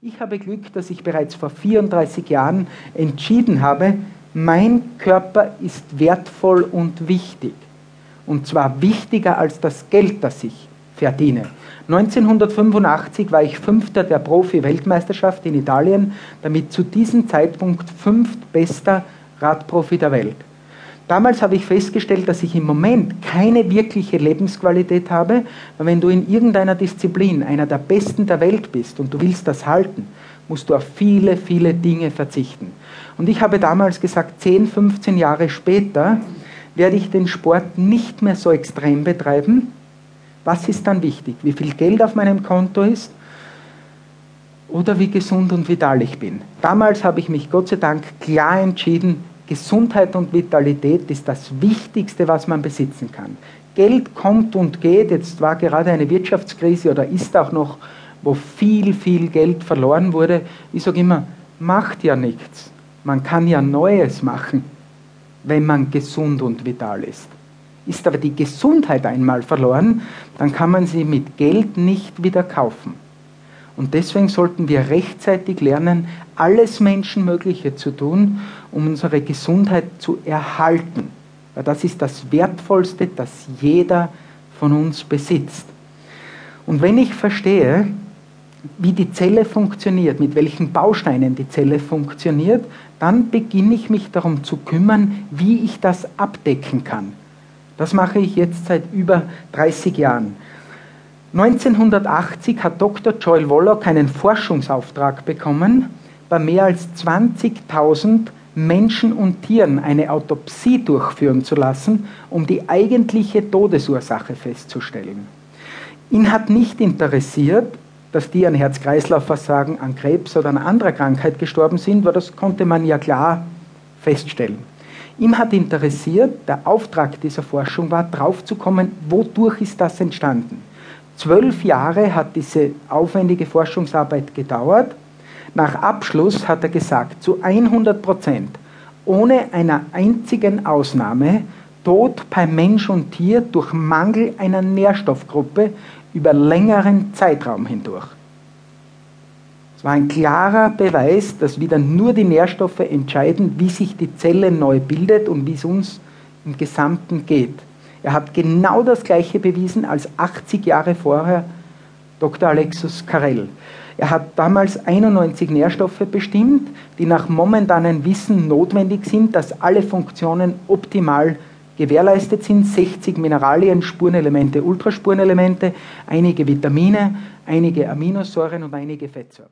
Ich habe Glück, dass ich bereits vor 34 Jahren entschieden habe, mein Körper ist wertvoll und wichtig. Und zwar wichtiger als das Geld, das ich verdiene. 1985 war ich Fünfter der Profi-Weltmeisterschaft in Italien, damit zu diesem Zeitpunkt fünftbester Radprofi der Welt. Damals habe ich festgestellt, dass ich im Moment keine wirkliche Lebensqualität habe, weil wenn du in irgendeiner Disziplin einer der Besten der Welt bist und du willst das halten, musst du auf viele, viele Dinge verzichten. Und ich habe damals gesagt, 10, 15 Jahre später werde ich den Sport nicht mehr so extrem betreiben. Was ist dann wichtig? Wie viel Geld auf meinem Konto ist? Oder wie gesund und vital ich bin. Damals habe ich mich Gott sei Dank klar entschieden, Gesundheit und Vitalität ist das Wichtigste, was man besitzen kann. Geld kommt und geht. Jetzt war gerade eine Wirtschaftskrise oder ist auch noch, wo viel, viel Geld verloren wurde. Ich sage immer, macht ja nichts. Man kann ja Neues machen, wenn man gesund und vital ist. Ist aber die Gesundheit einmal verloren, dann kann man sie mit Geld nicht wieder kaufen. Und deswegen sollten wir rechtzeitig lernen, alles Menschenmögliche zu tun, um unsere Gesundheit zu erhalten. Weil das ist das Wertvollste, das jeder von uns besitzt. Und wenn ich verstehe, wie die Zelle funktioniert, mit welchen Bausteinen die Zelle funktioniert, dann beginne ich mich darum zu kümmern, wie ich das abdecken kann. Das mache ich jetzt seit über 30 Jahren. 1980 hat Dr. Joel Wollock einen Forschungsauftrag bekommen, bei mehr als 20.000 Menschen und Tieren eine Autopsie durchführen zu lassen, um die eigentliche Todesursache festzustellen. Ihn hat nicht interessiert, dass die an Herz-Kreislauf-Versagen, an Krebs oder an anderer Krankheit gestorben sind, weil das konnte man ja klar feststellen. Ihm hat interessiert, der Auftrag dieser Forschung war, draufzukommen, wodurch ist das entstanden. Zwölf Jahre hat diese aufwendige Forschungsarbeit gedauert. Nach Abschluss hat er gesagt, zu 100 Prozent, ohne einer einzigen Ausnahme, Tod bei Mensch und Tier durch Mangel einer Nährstoffgruppe über längeren Zeitraum hindurch. Es war ein klarer Beweis, dass wieder nur die Nährstoffe entscheiden, wie sich die Zelle neu bildet und wie es uns im Gesamten geht. Er hat genau das Gleiche bewiesen als 80 Jahre vorher Dr. Alexus Carrel. Er hat damals 91 Nährstoffe bestimmt, die nach momentanem Wissen notwendig sind, dass alle Funktionen optimal gewährleistet sind. 60 Mineralien, Spurenelemente, Ultraspurenelemente, einige Vitamine, einige Aminosäuren und einige Fettsäuren.